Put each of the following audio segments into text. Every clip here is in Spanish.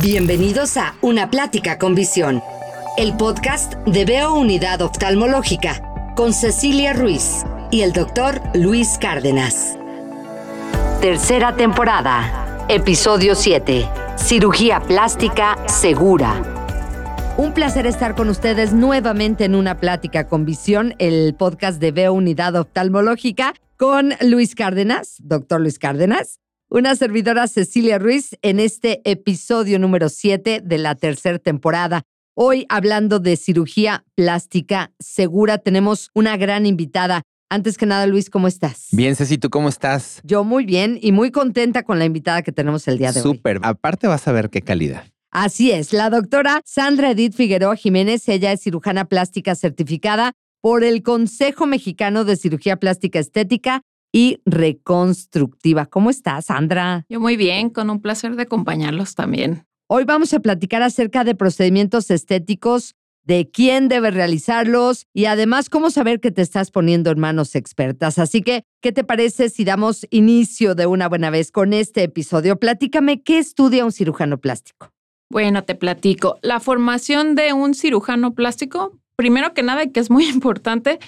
Bienvenidos a Una Plática con Visión, el podcast de Veo Unidad Oftalmológica con Cecilia Ruiz y el doctor Luis Cárdenas. Tercera temporada, episodio 7, Cirugía Plástica Segura. Un placer estar con ustedes nuevamente en Una Plática con Visión, el podcast de Veo Unidad Oftalmológica con Luis Cárdenas, doctor Luis Cárdenas una servidora Cecilia Ruiz en este episodio número 7 de la tercera temporada. Hoy hablando de cirugía plástica segura, tenemos una gran invitada. Antes que nada, Luis, ¿cómo estás? Bien, Ceci, ¿tú cómo estás? Yo muy bien y muy contenta con la invitada que tenemos el día de hoy. Súper, aparte vas a ver qué calidad. Así es, la doctora Sandra Edith Figueroa Jiménez, ella es cirujana plástica certificada por el Consejo Mexicano de Cirugía Plástica Estética y reconstructiva. ¿Cómo estás, Sandra? Yo muy bien, con un placer de acompañarlos también. Hoy vamos a platicar acerca de procedimientos estéticos, de quién debe realizarlos y además cómo saber que te estás poniendo en manos expertas. Así que, ¿qué te parece si damos inicio de una buena vez con este episodio? Platícame, ¿qué estudia un cirujano plástico? Bueno, te platico. La formación de un cirujano plástico, primero que nada, y que es muy importante,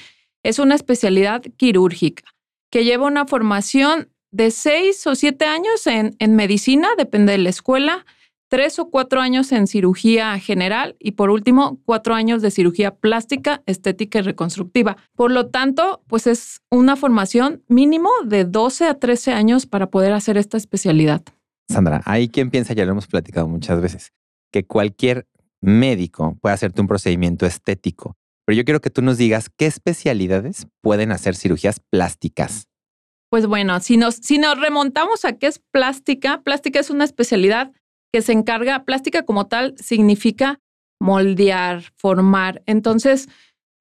es una especialidad quirúrgica que lleva una formación de seis o siete años en, en medicina, depende de la escuela, tres o cuatro años en cirugía general y por último, cuatro años de cirugía plástica, estética y reconstructiva. Por lo tanto, pues es una formación mínimo de 12 a 13 años para poder hacer esta especialidad. Sandra, hay quien piensa, ya lo hemos platicado muchas veces, que cualquier médico puede hacerte un procedimiento estético pero yo quiero que tú nos digas qué especialidades pueden hacer cirugías plásticas. Pues bueno, si nos, remontamos a qué es plástica, plástica es una especialidad que se encarga, plástica como tal significa moldear, formar. Entonces,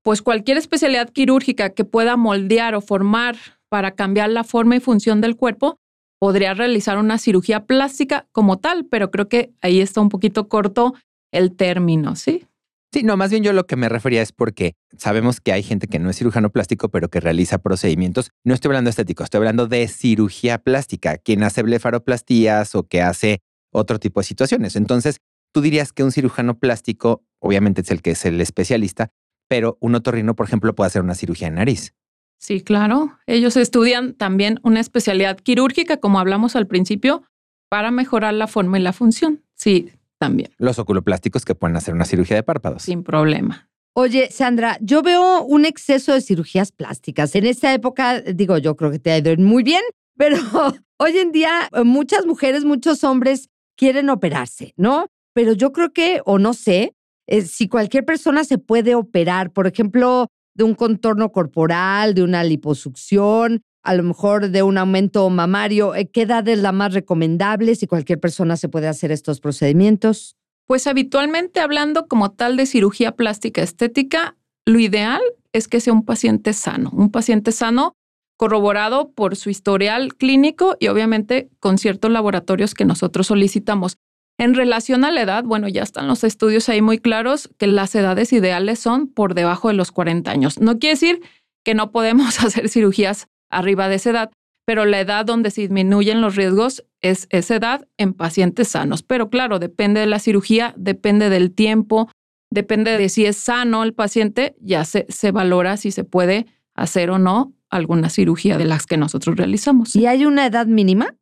pues cualquier especialidad quirúrgica que pueda moldear o formar para cambiar la forma y función del cuerpo, podría realizar una cirugía plástica como tal, pero creo que ahí está un poquito corto el término, ¿sí? Sí, no, más bien yo lo que me refería es porque sabemos que hay gente que no es cirujano plástico, pero que realiza procedimientos. No estoy hablando de estético, estoy hablando de cirugía plástica, quien hace blefaroplastías o que hace otro tipo de situaciones. Entonces, tú dirías que un cirujano plástico, obviamente es el que es el especialista, pero un otorrino, por ejemplo, puede hacer una cirugía en nariz. Sí, claro. Ellos estudian también una especialidad quirúrgica, como hablamos al principio, para mejorar la forma y la función. Sí, también. Los oculoplásticos que pueden hacer una cirugía de párpados. Sin problema. Oye, Sandra, yo veo un exceso de cirugías plásticas. En esta época, digo, yo creo que te ha ido muy bien, pero hoy en día eh, muchas mujeres, muchos hombres quieren operarse, ¿no? Pero yo creo que, o no sé, eh, si cualquier persona se puede operar, por ejemplo, de un contorno corporal, de una liposucción, a lo mejor de un aumento mamario, eh, ¿qué edad es la más recomendable si cualquier persona se puede hacer estos procedimientos? Pues habitualmente hablando como tal de cirugía plástica estética, lo ideal es que sea un paciente sano, un paciente sano corroborado por su historial clínico y obviamente con ciertos laboratorios que nosotros solicitamos. En relación a la edad, bueno, ya están los estudios ahí muy claros que las edades ideales son por debajo de los 40 años. No quiere decir que no podemos hacer cirugías arriba de esa edad, pero la edad donde se disminuyen los riesgos es esa edad en pacientes sanos. Pero claro, depende de la cirugía, depende del tiempo, depende de si es sano el paciente, ya se, se valora si se puede hacer o no alguna cirugía de las que nosotros realizamos. ¿Y hay una edad mínima?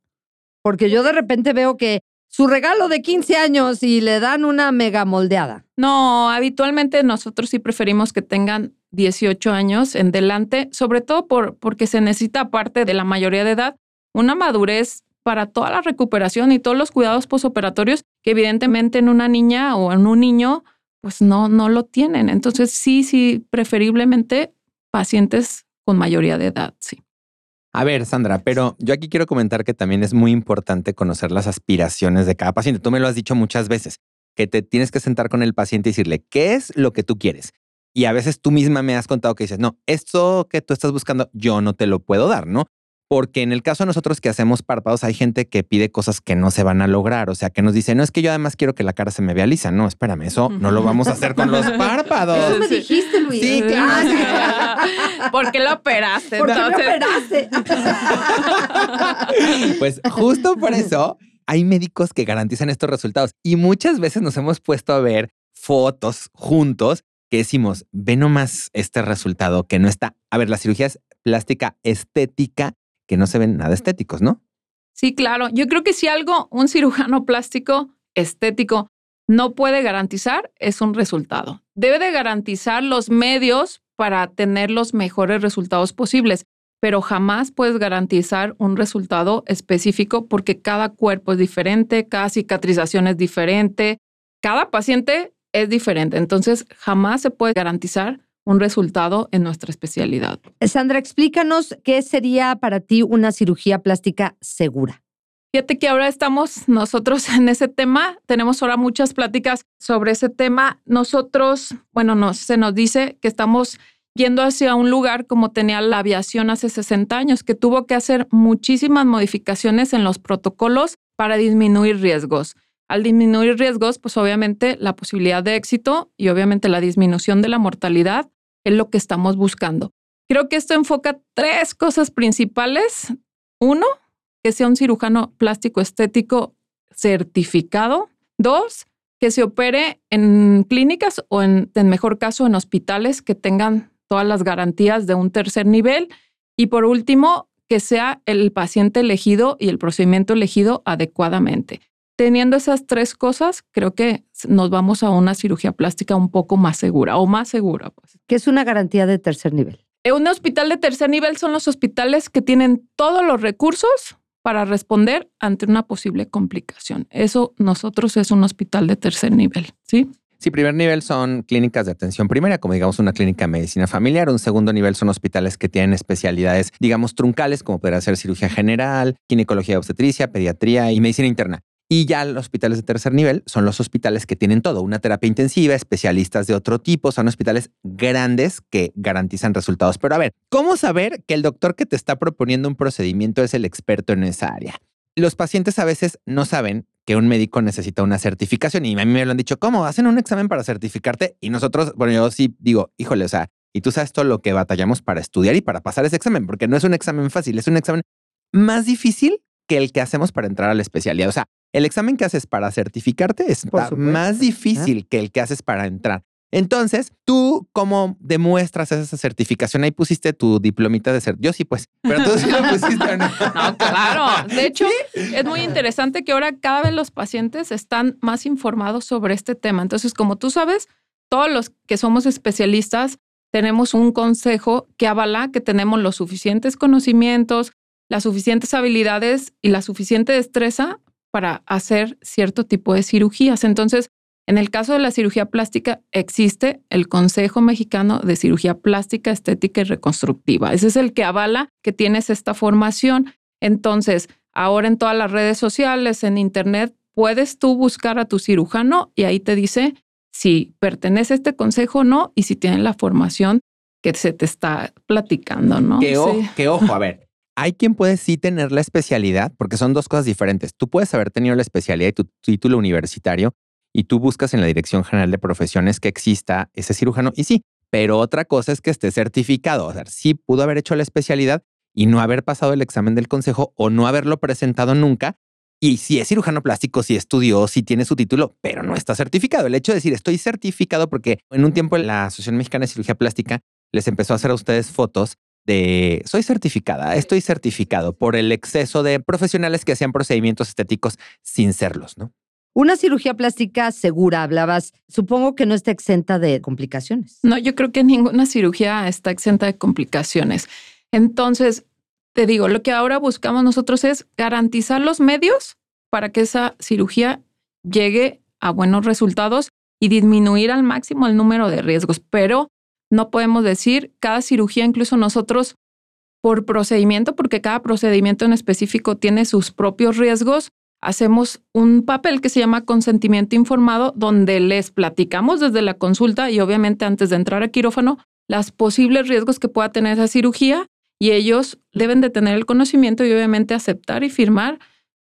Porque yo de repente veo que su regalo de 15 años y le dan una mega moldeada. No, habitualmente nosotros sí preferimos que tengan 18 años en delante, sobre todo por, porque se necesita, aparte de la mayoría de edad, una madurez para toda la recuperación y todos los cuidados posoperatorios que evidentemente en una niña o en un niño pues no, no lo tienen. Entonces sí, sí, preferiblemente pacientes con mayoría de edad, sí. A ver, Sandra, pero yo aquí quiero comentar que también es muy importante conocer las aspiraciones de cada paciente. Tú me lo has dicho muchas veces, que te tienes que sentar con el paciente y decirle, ¿qué es lo que tú quieres? Y a veces tú misma me has contado que dices, no, esto que tú estás buscando, yo no te lo puedo dar, ¿no? Porque en el caso de nosotros que hacemos párpados, hay gente que pide cosas que no se van a lograr. O sea, que nos dice, no es que yo además quiero que la cara se me vea lisa. No, espérame, eso no lo vamos a hacer con los párpados. Eso me dijiste, Luis. Sí, claro. ¿Por qué lo operaste? ¿Por qué lo operaste? pues justo por eso hay médicos que garantizan estos resultados y muchas veces nos hemos puesto a ver fotos juntos que decimos, ve nomás este resultado que no está. A ver, la cirugía es plástica estética, que no se ven nada estéticos, ¿no? Sí, claro. Yo creo que si algo un cirujano plástico estético no puede garantizar es un resultado. Debe de garantizar los medios para tener los mejores resultados posibles, pero jamás puedes garantizar un resultado específico porque cada cuerpo es diferente, cada cicatrización es diferente, cada paciente es diferente. Entonces, jamás se puede garantizar un resultado en nuestra especialidad. Sandra, explícanos qué sería para ti una cirugía plástica segura. Fíjate que ahora estamos nosotros en ese tema, tenemos ahora muchas pláticas sobre ese tema. Nosotros, bueno, se nos dice que estamos yendo hacia un lugar como tenía la aviación hace 60 años, que tuvo que hacer muchísimas modificaciones en los protocolos para disminuir riesgos. Al disminuir riesgos, pues obviamente la posibilidad de éxito y obviamente la disminución de la mortalidad es lo que estamos buscando. Creo que esto enfoca tres cosas principales. Uno, que sea un cirujano plástico estético certificado. Dos, que se opere en clínicas o en, en mejor caso en hospitales que tengan todas las garantías de un tercer nivel. Y por último, que sea el paciente elegido y el procedimiento elegido adecuadamente. Teniendo esas tres cosas, creo que nos vamos a una cirugía plástica un poco más segura o más segura. Pues. ¿Qué es una garantía de tercer nivel? Un hospital de tercer nivel son los hospitales que tienen todos los recursos para responder ante una posible complicación. Eso nosotros es un hospital de tercer nivel, ¿sí? Sí, primer nivel son clínicas de atención primaria, como digamos una clínica de medicina familiar. Un segundo nivel son hospitales que tienen especialidades, digamos, truncales, como poder ser cirugía general, ginecología obstetricia, pediatría y medicina interna. Y ya los hospitales de tercer nivel son los hospitales que tienen todo, una terapia intensiva, especialistas de otro tipo, son hospitales grandes que garantizan resultados. Pero a ver, ¿cómo saber que el doctor que te está proponiendo un procedimiento es el experto en esa área? Los pacientes a veces no saben que un médico necesita una certificación y a mí me lo han dicho, ¿cómo? Hacen un examen para certificarte y nosotros, bueno, yo sí digo, híjole, o sea, y tú sabes todo lo que batallamos para estudiar y para pasar ese examen, porque no es un examen fácil, es un examen más difícil que el que hacemos para entrar a la especialidad. O sea, el examen que haces para certificarte es más difícil que el que haces para entrar. Entonces, ¿tú cómo demuestras esa certificación? Ahí pusiste tu diplomita de ser. Yo sí, pues, pero tú sí lo pusiste. ¿no? no, claro. De hecho, es muy interesante que ahora cada vez los pacientes están más informados sobre este tema. Entonces, como tú sabes, todos los que somos especialistas tenemos un consejo que avala que tenemos los suficientes conocimientos, las suficientes habilidades y la suficiente destreza para hacer cierto tipo de cirugías. Entonces, en el caso de la cirugía plástica, existe el Consejo Mexicano de Cirugía Plástica, Estética y Reconstructiva. Ese es el que avala que tienes esta formación. Entonces, ahora en todas las redes sociales, en Internet, puedes tú buscar a tu cirujano y ahí te dice si pertenece a este consejo o no y si tiene la formación que se te está platicando, ¿no? Que, ojo, a ver, hay quien puede sí tener la especialidad, porque son dos cosas diferentes. Tú puedes haber tenido la especialidad y tu título universitario y tú buscas en la Dirección General de Profesiones que exista ese cirujano y sí, pero otra cosa es que esté certificado. O sea, sí pudo haber hecho la especialidad y no haber pasado el examen del consejo o no haberlo presentado nunca. Y si es cirujano plástico, si estudió, si tiene su título, pero no está certificado. El hecho de decir estoy certificado porque en un tiempo la Asociación Mexicana de Cirugía Plástica les empezó a hacer a ustedes fotos de soy certificada, estoy certificado por el exceso de profesionales que hacían procedimientos estéticos sin serlos, ¿no? Una cirugía plástica segura, hablabas, supongo que no está exenta de complicaciones. No, yo creo que ninguna cirugía está exenta de complicaciones. Entonces, te digo, lo que ahora buscamos nosotros es garantizar los medios para que esa cirugía llegue a buenos resultados y disminuir al máximo el número de riesgos. Pero no podemos decir cada cirugía, incluso nosotros por procedimiento, porque cada procedimiento en específico tiene sus propios riesgos, hacemos un papel que se llama consentimiento informado, donde les platicamos desde la consulta y obviamente antes de entrar a quirófano las posibles riesgos que pueda tener esa cirugía y ellos deben de tener el conocimiento y obviamente aceptar y firmar,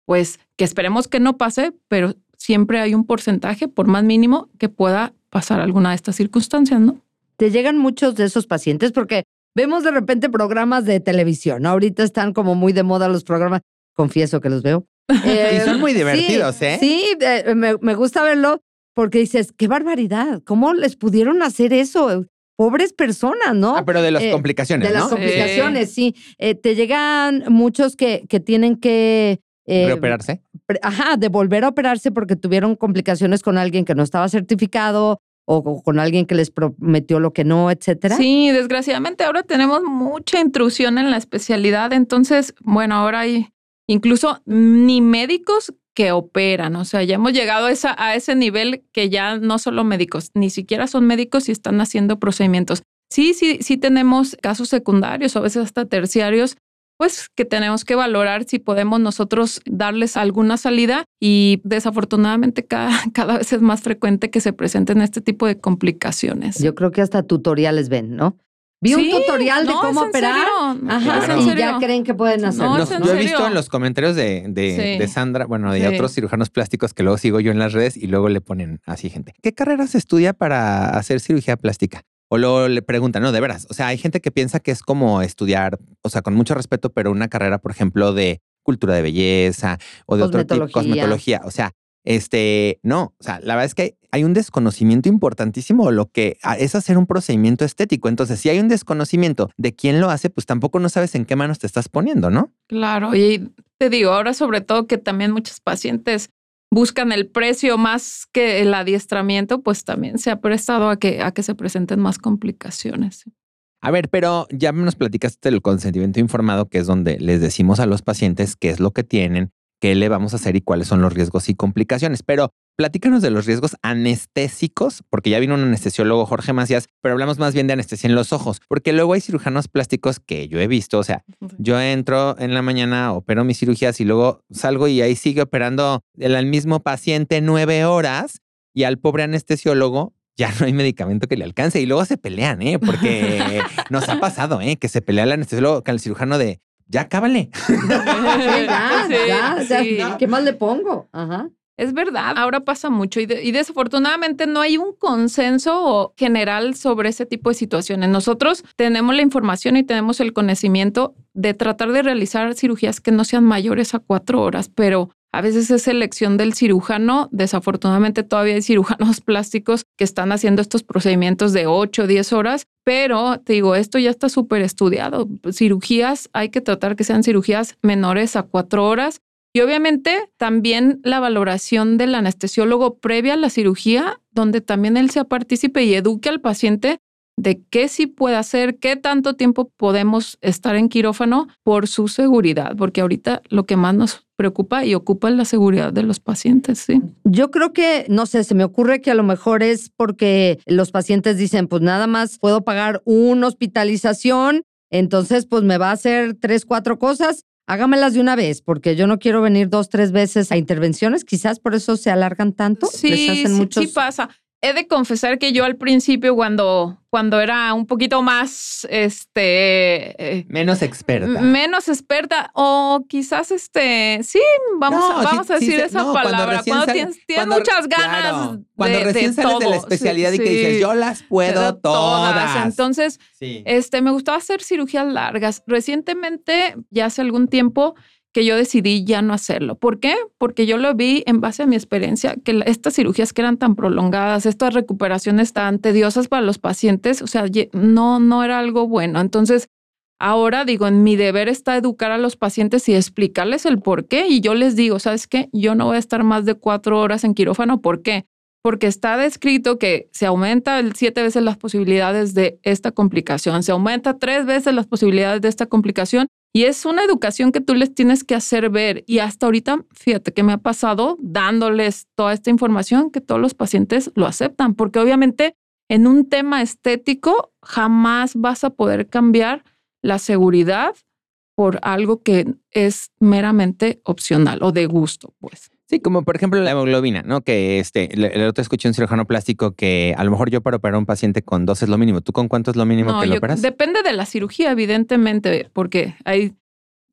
pues que esperemos que no pase, pero siempre hay un porcentaje, por más mínimo, que pueda pasar alguna de estas circunstancias, ¿no? Te llegan muchos de esos pacientes porque vemos de repente programas de televisión, Ahorita están como muy de moda los programas, confieso que los veo, y son muy divertidos, sí, ¿eh? Sí, eh, me, me gusta verlo porque dices, qué barbaridad, ¿cómo les pudieron hacer eso? Pobres personas, ¿no? Ah, pero de las Eh, complicaciones, De las ¿no? complicaciones, sí. Eh, te llegan muchos que, que tienen que... eh, Reoperarse. pre- ajá, de volver a operarse porque tuvieron complicaciones con alguien que no estaba certificado o con alguien que les prometió lo que no, etcétera. Sí, desgraciadamente ahora tenemos mucha intrusión en la especialidad, entonces, bueno, ahora hay incluso ni médicos que operan, o sea, ya hemos llegado a, ese nivel que ya no solo médicos, ni siquiera son médicos y están haciendo procedimientos. Sí, sí, sí tenemos casos secundarios o a veces hasta terciarios, pues que tenemos que valorar si podemos nosotros darles alguna salida y desafortunadamente cada, cada vez es más frecuente que se presenten este tipo de complicaciones. Yo creo que hasta tutoriales ven, ¿no? Vi un Sí, tutorial de no, cómo es en operar. serio, Ajá, es en y ya creen que pueden hacerlo. No, Nos- es en yo he visto en los comentarios de, de, Sí. de Sandra, bueno, de Sí. otros cirujanos plásticos que luego sigo yo en las redes y luego le ponen así gente. ¿Qué carrera se estudia para hacer cirugía plástica? O luego le preguntan, no, de veras. O sea, hay gente que piensa que es como estudiar, o sea, con mucho respeto, pero una carrera, por ejemplo, de cultura de belleza o de otro tipo, Cosmetología. cosmetología. O sea, este, no, o sea, la verdad es que hay un desconocimiento importantísimo de lo que es hacer un procedimiento estético. Entonces, si hay un desconocimiento de quién lo hace, pues tampoco no sabes en qué manos te estás poniendo, ¿no? Claro, y te digo, ahora sobre todo que también muchos pacientes buscan el precio más que el adiestramiento, pues también se ha prestado a que, a que se presenten más complicaciones. A ver, pero ya nos platicaste del consentimiento informado, que es donde les decimos a los pacientes qué es lo que tienen, qué le vamos a hacer y cuáles son los riesgos y complicaciones. Pero platícanos de los riesgos anestésicos, porque ya vino un anestesiólogo, Jorge Macías, pero hablamos más bien de anestesia en los ojos, porque luego hay cirujanos plásticos que yo he visto, o sea, yo entro en la mañana, opero mis cirugías y luego salgo y ahí sigue operando el mismo paciente nueve horas y al pobre anestesiólogo ya no hay medicamento que le alcance y luego se pelean, ¿eh? Porque nos ha pasado, ¿eh? Que se pelea el anestesiólogo con el cirujano de ya cábale. Sí, ya, Sí, ya, ya. sí. ¿Qué más le pongo? Ajá. Es verdad, ahora pasa mucho y, de- y desafortunadamente no hay un consenso general sobre ese tipo de situaciones. Nosotros tenemos la información y tenemos el conocimiento de tratar de realizar cirugías que no sean mayores a cuatro horas, pero a veces es elección del cirujano. Desafortunadamente todavía hay cirujanos plásticos que están haciendo estos procedimientos de 8 o 10 horas, pero te digo, esto ya está súper estudiado. Cirugías, hay que tratar que sean cirugías menores a cuatro horas. Y obviamente también la valoración del anestesiólogo previa a la cirugía, donde también él sea partícipe y eduque al paciente de qué sí puede hacer, qué tanto tiempo podemos estar en quirófano por su seguridad, porque ahorita lo que más nos preocupa y ocupa es la seguridad de los pacientes, sí. Yo creo que, no sé, se me ocurre que a lo mejor es porque los pacientes dicen, pues nada más puedo pagar una hospitalización, entonces pues me va a hacer tres, cuatro cosas, hágamelas de una vez, porque yo no quiero venir dos, tres veces a intervenciones, quizás por eso se alargan tanto. Sí, Les hacen sí, muchos... sí pasa. He de confesar que yo al principio, cuando, cuando era un poquito más, este, eh, Menos experta. menos experta o quizás este sí vamos No, a, vamos sí- a sí decir se- esa no, cuando palabra cuando sale- tienes, tienes cuando- muchas ganas claro, cuando de, recién de sales de la todo. especialidad y que Sí, dices, sí. yo las puedo De todas. entonces sí. este me gustaba hacer cirugías largas recientemente ya hace algún tiempo que yo decidí ya no hacerlo. ¿Por qué? Porque yo lo vi en base a mi experiencia, que estas cirugías que eran tan prolongadas, estas recuperaciones tan tediosas para los pacientes, o sea, no, no era algo bueno. Entonces, ahora digo, en mi deber está educar a los pacientes y explicarles el por qué. Y yo les digo, ¿sabes qué? Yo no voy a estar más de cuatro horas en quirófano. ¿Por qué? Porque está descrito que se aumenta siete veces las posibilidades de esta complicación, se aumenta tres veces las posibilidades de esta complicación y es una educación que tú les tienes que hacer ver. Y hasta ahorita, fíjate que me ha pasado dándoles toda esta información que todos los pacientes lo aceptan, porque obviamente en un tema estético jamás vas a poder cambiar la seguridad por algo que es meramente opcional o de gusto, pues. Sí, como por ejemplo la hemoglobina, ¿no? Que este, el, otro escuché un cirujano plástico que a lo mejor yo para operar a un paciente con dos es lo mínimo. ¿Tú con cuánto es lo mínimo No, que lo yo- operas? depende de la cirugía, evidentemente, porque hay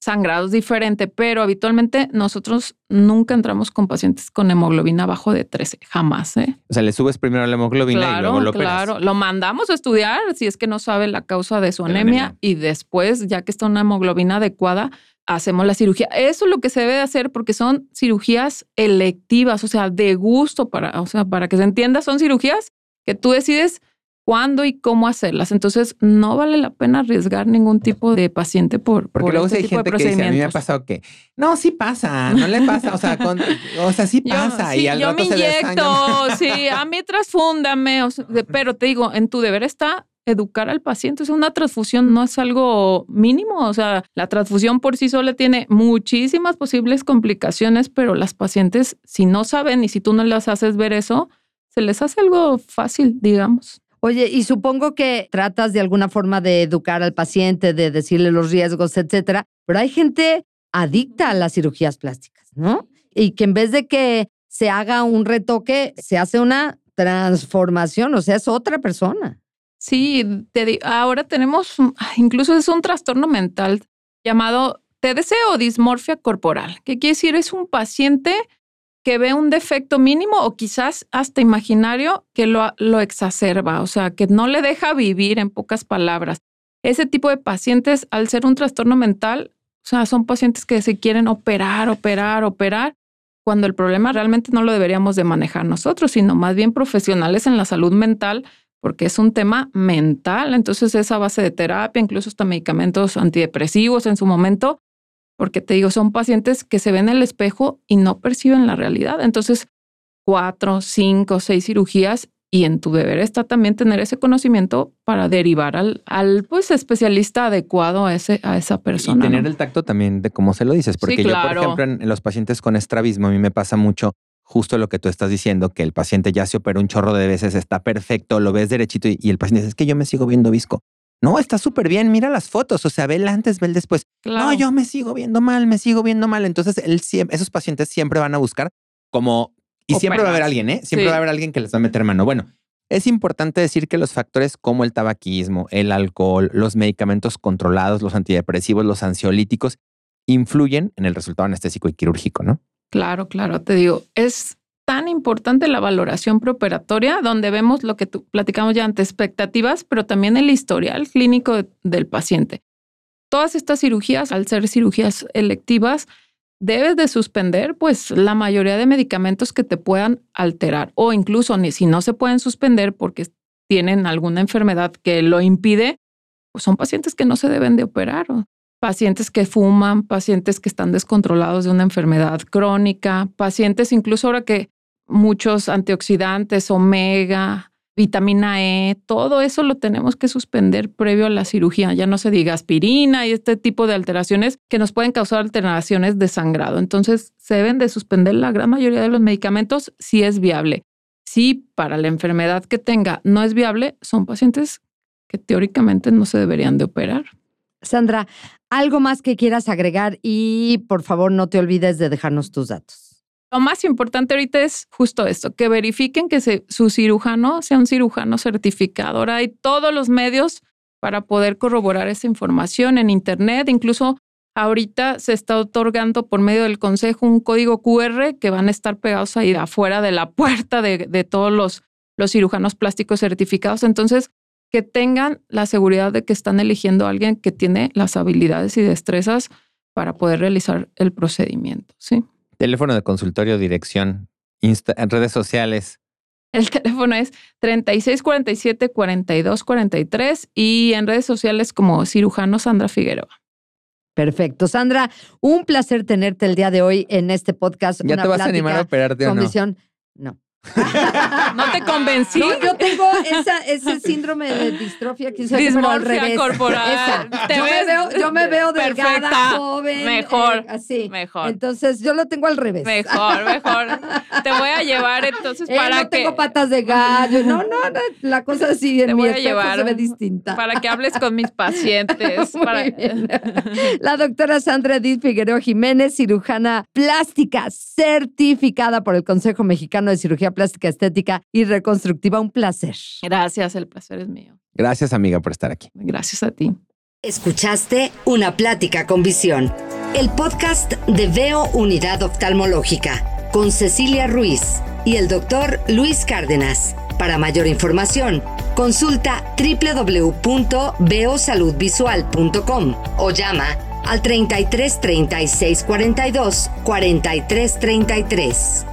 sangrados diferentes, pero habitualmente nosotros nunca entramos con pacientes con hemoglobina abajo de 13, jamás, ¿eh? O sea, le subes primero la hemoglobina y luego lo operas. claro. Lo mandamos a estudiar si es que no sabe la causa de su anemia. y después, ya que está una hemoglobina adecuada, hacemos la cirugía. Eso es lo que se debe de hacer porque son cirugías electivas, o sea, de gusto para, o sea, para que se entienda, son cirugías que tú decides cuándo y cómo hacerlas. Entonces, no vale la pena arriesgar ningún tipo de paciente por Porque luego este hay tipo gente que dice, a mí me ha pasado que, no, sí pasa, no le pasa, o sea, con- o sea, sí Yo- pasa sí, y al yo rato me se inyecto, desangra. sí, a mí transfúndame, o sea, de- pero te digo, en tu deber está educar al paciente. Sea, una transfusión no es algo mínimo, o sea, la transfusión por sí sola tiene muchísimas posibles complicaciones, pero las pacientes, si no saben y si tú no les haces ver eso, se les hace algo fácil, digamos. Oye, y supongo que tratas de alguna forma de educar al paciente, de decirle los riesgos, etcétera, pero hay gente adicta a las cirugías plásticas, ¿no? Y que en vez de que se haga un retoque, se hace una transformación, o sea, es otra persona. Sí, te ahora tenemos, un- incluso es un trastorno mental llamado TDC o dismorfia corporal. ¿Qué quiere decir? Es un paciente que ve un defecto mínimo o quizás hasta imaginario que lo, lo exacerba, o sea, que no le deja vivir en pocas palabras. Ese tipo de pacientes, al ser un trastorno mental, o sea, son pacientes que se quieren operar, operar, operar, cuando el problema realmente no lo deberíamos de manejar nosotros, sino más bien profesionales en la salud mental porque es un tema mental. Entonces, esa base de terapia, incluso hasta medicamentos antidepresivos en su momento, porque te digo, son pacientes que se ven en el espejo y no perciben la realidad. Entonces, cuatro, cinco, seis cirugías y en tu deber está también tener ese conocimiento para derivar al, al pues, especialista adecuado a, ese, a esa persona. Y tener ¿no? el tacto también de cómo se lo dices, porque yo, por claro. ejemplo, en, en los pacientes con estrabismo, a mí me pasa mucho justo lo que tú estás diciendo, que el paciente ya se operó un chorro de veces, está perfecto, lo ves derechito y, y el paciente dice, es que yo me sigo viendo visco. No, está súper bien, mira las fotos, o sea, ve el antes, ve el después. Claro. No, yo me sigo viendo mal, me sigo viendo mal. Entonces, él esos pacientes siempre van a buscar como, y siempre va a haber alguien, ¿eh? Siempre Sí. va a haber alguien que les va a meter mano. Bueno, es importante decir que los factores como el tabaquismo, el alcohol, los medicamentos controlados, los antidepresivos, los ansiolíticos, influyen en el resultado anestésico y quirúrgico, ¿no? Claro, claro, te digo, es tan importante la valoración preoperatoria, donde vemos lo que tú platicamos ya antes, expectativas, pero también el historial clínico de- del paciente. Todas estas cirugías, al ser cirugías electivas, debes de suspender pues la mayoría de medicamentos que te puedan alterar o incluso ni si no se pueden suspender porque tienen alguna enfermedad que lo impide, pues son pacientes que no se deben de operar. Pacientes que fuman, pacientes que están descontrolados de una enfermedad crónica, pacientes incluso ahora que muchos antioxidantes, omega, vitamina E, todo eso lo tenemos que suspender previo a la cirugía. Ya no se diga aspirina y este tipo de alteraciones que nos pueden causar alteraciones de sangrado. Entonces, se deben de suspender la gran mayoría de los medicamentos si es viable. Si para la enfermedad que tenga no es viable, son pacientes que teóricamente no se deberían de operar. Sandra, algo más que quieras agregar y por favor no te olvides de dejarnos tus datos. Lo más importante ahorita es justo esto, que verifiquen que su cirujano sea un cirujano certificado. Ahora hay todos los medios para poder corroborar esa información en Internet. Incluso ahorita se está otorgando por medio del consejo un código QR que van a estar pegados ahí afuera de la puerta de, de todos los, los cirujanos plásticos certificados. Entonces, que tengan la seguridad de que están eligiendo a alguien que tiene las habilidades y destrezas para poder realizar el procedimiento. Sí. Teléfono de consultorio, dirección, Insta- en redes sociales. El teléfono es 3647-4243 y en redes sociales como cirujano Sandra Figueroa. Perfecto. Sandra, un placer tenerte el día de hoy en este podcast. ¿Ya una te vas a animar a operarte o con no? visión- No. ¿No te convencí? No, yo tengo esa, ese síndrome de distrofia, sabe qué, pero al revés. corporal. Esa. Te yo, me veo, yo me veo delgada, perfecta. joven. Mejor, eh, así. mejor. Entonces, yo lo tengo al revés. Mejor, mejor. Te voy a llevar entonces Eh, para no que tengo patas de gallo. No, no, no, la cosa así en Te mi voy a llevar se ve distinta. para que hables con mis pacientes. Para-. La doctora Sandra Edith Figueroa Jiménez, cirujana plástica certificada por el Consejo Mexicano de Cirugía Plástica Estética y Reconstructiva. Un placer. Gracias, el placer es mío. Gracias, amiga, por estar aquí. Gracias a ti. Escuchaste Una Plática con Visión, el podcast de Veo Unidad Oftalmológica, con Cecilia Ruiz y el doctor Luis Cárdenas. Para mayor información, consulta www.veosaludvisual.com o llama al 33 36 42 43 33.